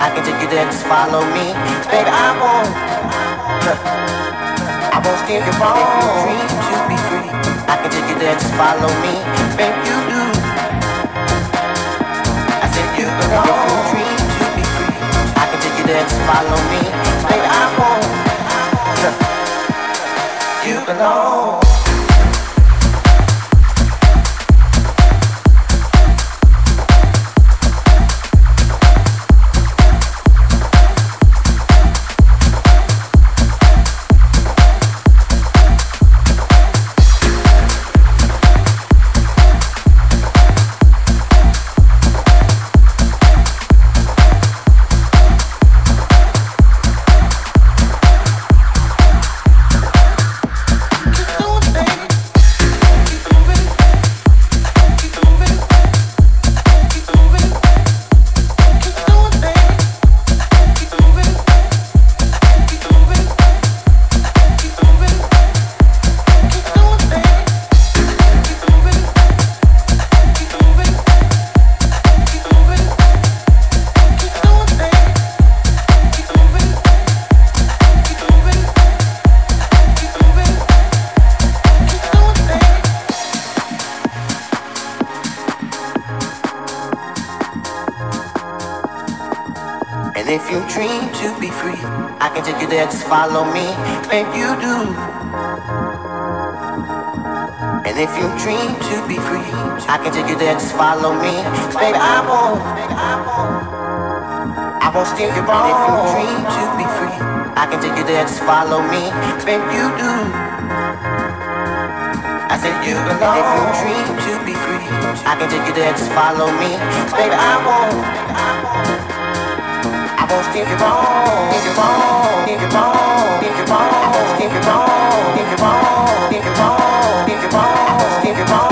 I can take you there, just follow me. Cause baby, I won't. I won't steer you wrong. If you dream to be free, I can take you there, just follow me. Cause baby, you do. I said you belong. If you dream to be free, I can take you there, just follow me. Cause baby, I won't. You belong. Follow me. If you do. And if you dream to be free, I can take you there, just follow me. Baby, I won't. I won't steer you wrong. And if you dream to be free, I can take you there, just follow me. If you do. I said you belong. And if you dream to be free, I can take you there, just follow me. Baby, I won't. I won't Think you're wrong.